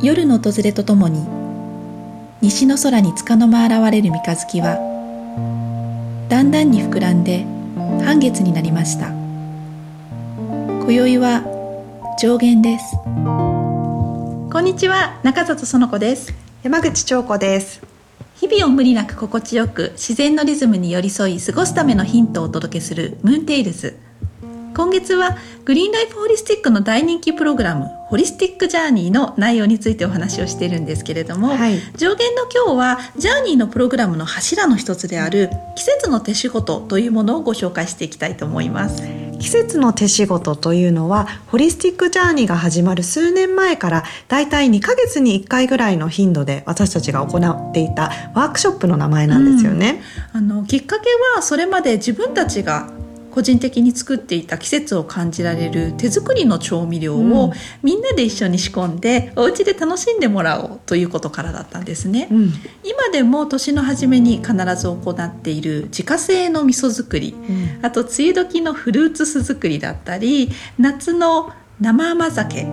夜の訪れとともに西の空に束の間現れる三日月はだんだんに膨らんで半月になりました。今宵は上限です。こんにちは中里園子です。山口彫子です。日々を無理なく心地よく自然のリズムに寄り添い過ごすためのヒントをお届けするムーンテイルズ今月はグリーンライフホリスティックの大人気プログラムホリスティックジャーニーの内容についてお話をしているんですけれども、はい、上限の今日はジャーニーのプログラムの柱の一つである季節の手仕事というものをご紹介していきたいと思います。季節の手仕事というのはホリスティックジャーニーが始まる数年前からだいたい2ヶ月に1回ぐらいの頻度で私たちが行っていたワークショップの名前なんですよね、うん、あのきっかけはそれまで自分たちが個人的に作っていた季節を感じられる手作りの調味料をみんなで一緒に仕込んでお家で楽しんでもらおうということからだったんですね、うん、今でも年の初めに必ず行っている自家製の味噌作り、うん、あと梅雨時のフルーツ酢作りだったり夏の生甘酒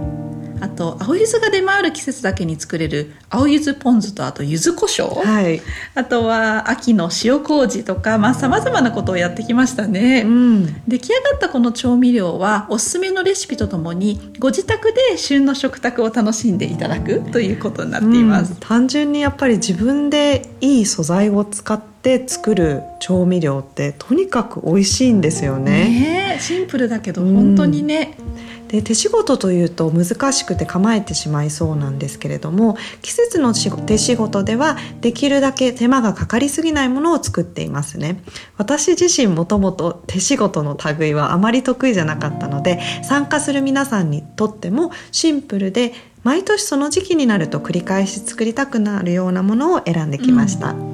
あと青柚子が出回る季節だけに作れる青柚子ポン酢とあと柚子胡椒、はい、あとは秋の塩麹とかさまざ、まなことをやってきましたね、うん、出来上がったこの調味料はおすすめのレシピとともにご自宅で旬の食卓を楽しんでいただくということになっています、うん、単純にやっぱり自分でいい素材を使って作る調味料ってとにかく美味しいんですよね。ねシンプルだけど本当にね、うんで手仕事というと難しくて構えてしまいそうなんですけれども季節の手仕事ではできるだけ手間がかかりすぎないものを作っていますね私自身もともと手仕事の類はあまり得意じゃなかったので参加する皆さんにとってもシンプルで毎年その時期になると繰り返し作りたくなるようなものを選んできました。うん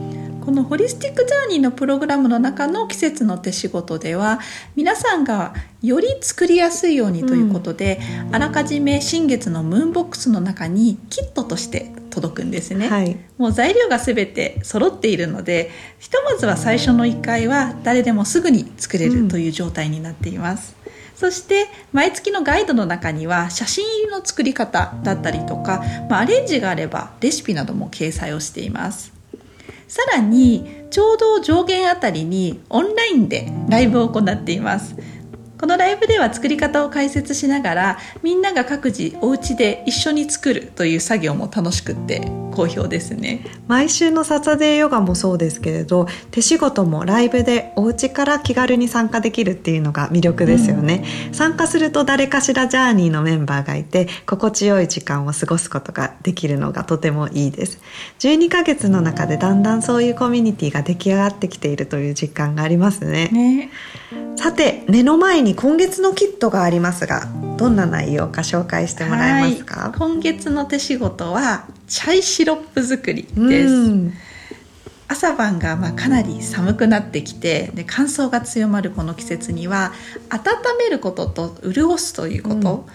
このホリスティックジャーニーのプログラムの中の季節の手仕事では皆さんがより作りやすいようにということで、うん、あらかじめ新月のムーンボックスの中にキットとして届くんですね、はい、もう材料が全て揃っているのでひとまずは最初の1回は誰でもすぐに作れるという状態になっています、うんそして毎月のガイドの中には写真入りの作り方だったりとか、まあ、アレンジがあればレシピなども掲載をしていますさらにちょうど上限あたりにオンラインでライブを行っています。このライブでは作り方を解説しながらみんなが各自お家で一緒に作るという作業も楽しくって好評ですね。毎週のサタデーヨガもそうですけれど手仕事もライブでお家から気軽に参加できるっていうのが魅力ですよね、うん、参加すると誰かしらジャーニーのメンバーがいて心地よい時間を過ごすことができるのがとてもいいです。12ヶ月の中でだんだんそういうコミュニティが出来上がってきているという実感がありますね。ねさて目の前に今月のキットがありますがどんな内容か紹介してもらえますか？今月の手仕事はチャイシロップ作りです。朝晩がまあかなり寒くなってきてで乾燥が強まるこの季節には温めることと潤すということ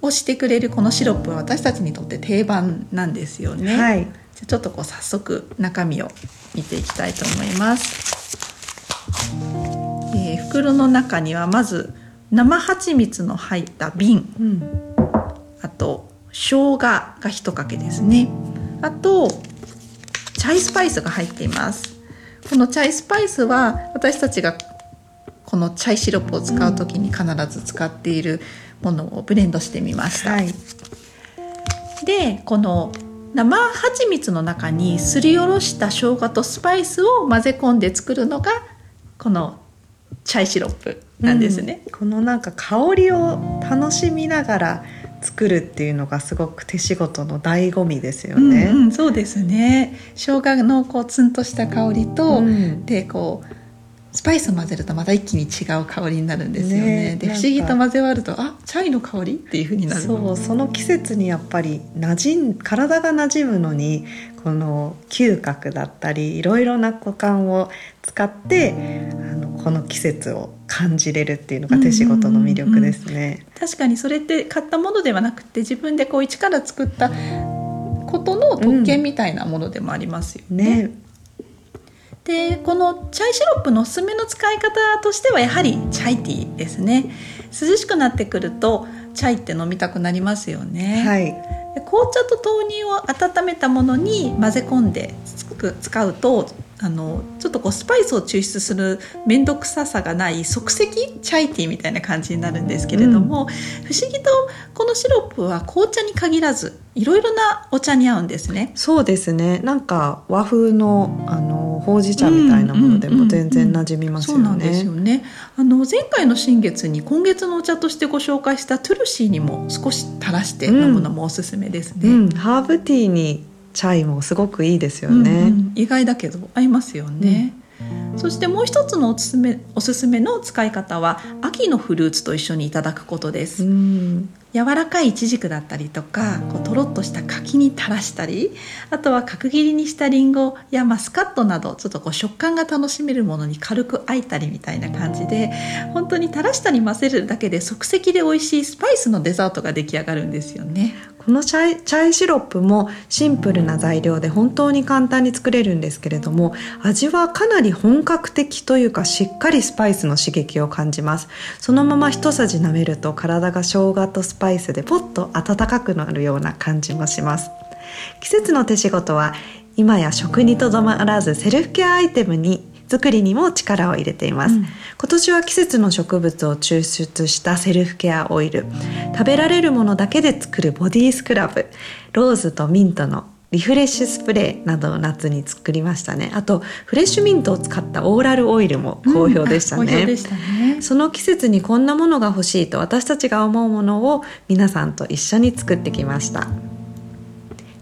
をしてくれるこのシロップは私たちにとって定番なんですよね、はい、じゃちょっとこう早速中身を見ていきたいと思います。えー、袋の中にはまず生蜂蜜の入った瓶、うん、あと生姜が1かけですね。あとチャイスパイスが入っています。このチャイスパイスは私たちがこのチャイシロップを使う時に必ず使っているものをブレンドしてみました、はい、でこの生蜂蜜の中にすりおろした生姜とスパイスを混ぜ込んで作るのがこのチャイシロップなんですね、うん、このなんか香りを楽しみながら作るっていうのがすごく手仕事の醍醐味ですよね。うんうん、そうですね。生姜のこうツンとした香りと、うん、でこうスパイスを混ぜるとまた一気に違う香りになるんですよね。ねで不思議と混ぜ割るとあチャイの香りっていうふうになるそうその季節にやっぱり馴染ん体が馴染むのにこの嗅覚だったりいろいろな五感を使ってこの季節を感じれるっていうのが手仕事の魅力ですね。確かにそれって買ったものではなくて自分でこう一から作ったことの特権みたいなものでもありますよね。うん。ね。でこのチャイシロップのおすすめの使い方としてはやはりチャイティーですね。涼しくなってくるとチャイって飲みたくなりますよね、はい、で紅茶と豆乳を温めたものに混ぜ込んで使うとあのちょっとこうスパイスを抽出する面倒くささがない即席チャイティーみたいな感じになるんですけれども、うん、不思議とこのシロップは紅茶に限らずいろいろなお茶に合うんですね。そうですねなんか和風のあのほうじ茶みたいなものでも全然馴染みますよね。そうなんですよね。あの前回の新月に今月のお茶としてご紹介したトゥルシーにも少し垂らして飲むのもおすすめですね。うん。うん、ハーブティーにチャイもすごくいいですよね、うんうん、意外だけど合いますよね、うん、そしてもう一つのおすすめおすすめの使い方は秋のフルーツと一緒にいただくことです、うん柔らかいイチジクだったりとかこうとろっとした柿に垂らしたりあとは角切りにしたりんごやマスカットなどちょっとこう食感が楽しめるものに軽くあいたりみたいな感じで本当に垂らしたり混ぜるだけで即席で美味しいスパイスのデザートが出来上がるんですよね。このチャイチャイシロップもシンプルな材料で本当に簡単に作れるんですけれども味はかなり本格的というかしっかりスパイスの刺激を感じます。そのまま一さじ舐めると体が生姜とスパイスでポッと温かくなるような感じもします。季節の手仕事は今や食にとどまらずセルフケアアイテムに作りにも力を入れています、うん、今年は季節の植物を抽出したセルフケアオイル。食べられるものだけで作るボディスクラブ。ローズとミントのリフレッシュスプレーなどを夏に作りましたね。あとフレッシュミントを使ったオーラルオイルも好評でしたね。うんしたね、その季節にこんなものが欲しいと私たちが思うものを皆さんと一緒に作ってきました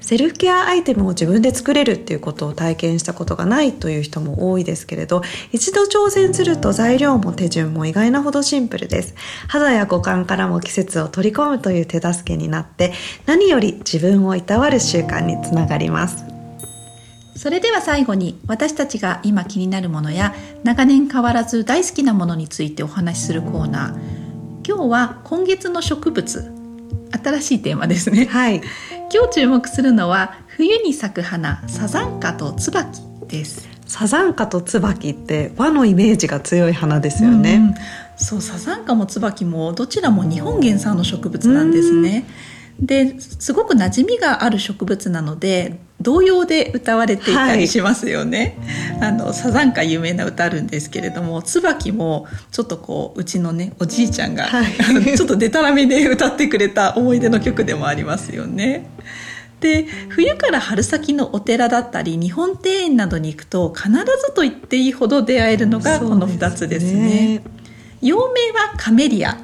セルフケアアイテムを自分で作れるっていうことを体験したことがないという人も多いですけれど一度挑戦すると材料も手順も意外なほどシンプルです。肌や五感からも季節を取り込むという手助けになって何より自分をいたわる習慣につながります。それでは最後に私たちが今気になるものや長年変わらず大好きなものについてお話しするコーナー。今日は今月の植物新しいテーマですね。はい今日注目するのは冬に咲く花サザンカと椿です。サザンカと椿って和のイメージが強い花ですよね、うん、そうサザンカも椿もどちらも日本原産の植物なんですね、ですごく馴染みがある植物なので童謡で歌われていたりしますよね、はい、あのサザンカ有名な歌あるんですけれども椿もちょっとこううちのねおじいちゃんが、はい、ちょっとでたらめで歌ってくれた思い出の曲でもありますよね。で冬から春先のお寺だったり日本庭園などに行くと必ずと言っていいほど出会えるのがこの2つですね。すね。陽名はカメリア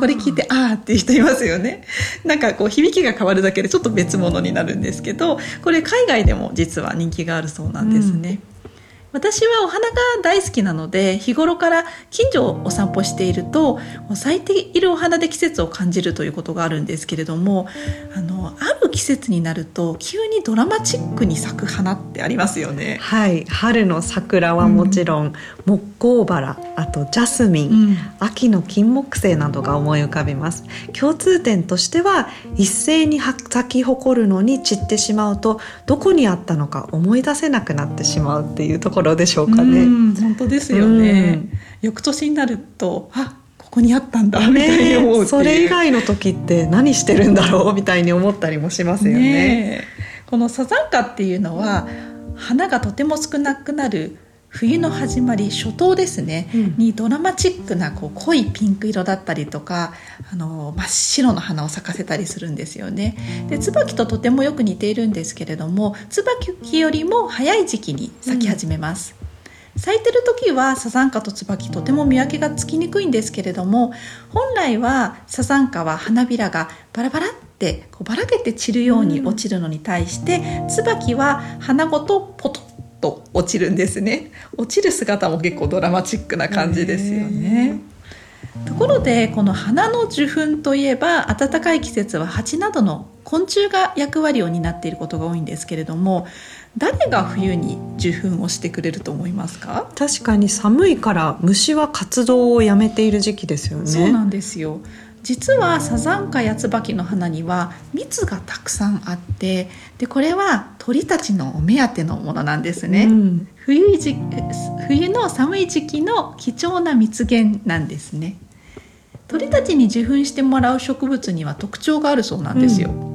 これ聞いてああっていう人いますよね。なんかこう響きが変わるだけでちょっと別物になるんですけどこれ海外でも実は人気があるそうなんですね、うん。私はお花が大好きなので日頃から近所をお散歩していると咲いているお花で季節を感じるということがあるんですけれどもあのある季節になると急にドラマチックに咲く花ってありますよね。はい春の桜はもちろん、うん、木工バラあとジャスミン、うん、秋の金木犀などが思い浮かびます共通点としては一斉に咲き誇るのに散ってしまうとどこにあったのか思い出せなくなってしまうっていうところでしょうかね。本当ですよね。翌年になるとあここにあったんだみたいに思うそれ以外の時って何してるんだろうみたいに思ったりもしますよね。ねこのサザンカっていうのは花がとても少なくなる冬の始まり初冬ですね、うん、にドラマチックなこう濃いピンク色だったりとかあの真っ白の花を咲かせたりするんですよね。で椿ととてもよく似ているんですけれども椿よりも早い時期に咲き始めます、うん、咲いてる時はサザンカと椿とても見分けがつきにくいんですけれども本来はサザンカは花びらがバラバラってこうばらけて散るように落ちるのに対して、うん、椿は花ごとポトと落ちるんですね。落ちる姿も結構ドラマチックな感じですよね。ところでこの花の受粉といえば暖かい季節は蜂などの昆虫が役割を担っていることが多いんですけれども誰が冬に受粉をしてくれると思いますか？確かに寒いから虫は活動をやめている時期ですよね。そうなんですよ。実はサザンカやツバキの花には蜜がたくさんあってでこれは鳥たちのお目当てのものなんですね、うん、冬時冬の寒い時期の貴重な蜜源なんですね。鳥たちに受粉してもらう植物には特徴があるそうなんですよ、うん、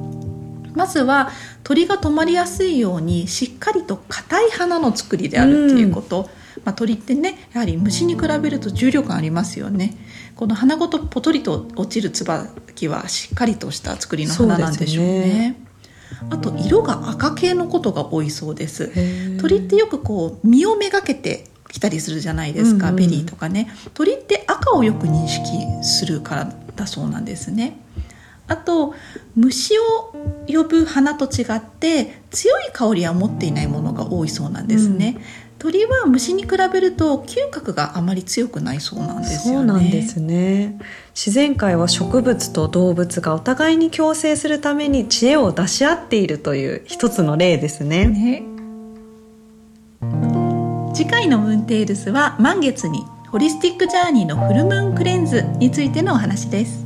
まずは鳥が止まりやすいようにしっかりと硬い花の作りであるっていうこと、うんまあ、鳥ってねやはり虫に比べると重量感ありますよね。この花ごとポトリと落ちる椿はしっかりとした作りの花なんでしょうね。あと色が赤系のことが多いそうです。鳥ってよくこう実をめがけてきたりするじゃないですか、うんうん、ベリーとかね。鳥って赤をよく認識するからだそうなんですね。あと虫を呼ぶ花と違って強い香りは持っていないものが多いそうなんですね、うん鳥は虫に比べると嗅覚があまり強くないそうなんですよね。そうなんですね。自然界は植物と動物がお互いに共生するために知恵を出し合っているという一つの例ですね。ね次回のムーンテールスは満月にホリスティックジャーニーのフルムーンクレンズについてのお話です。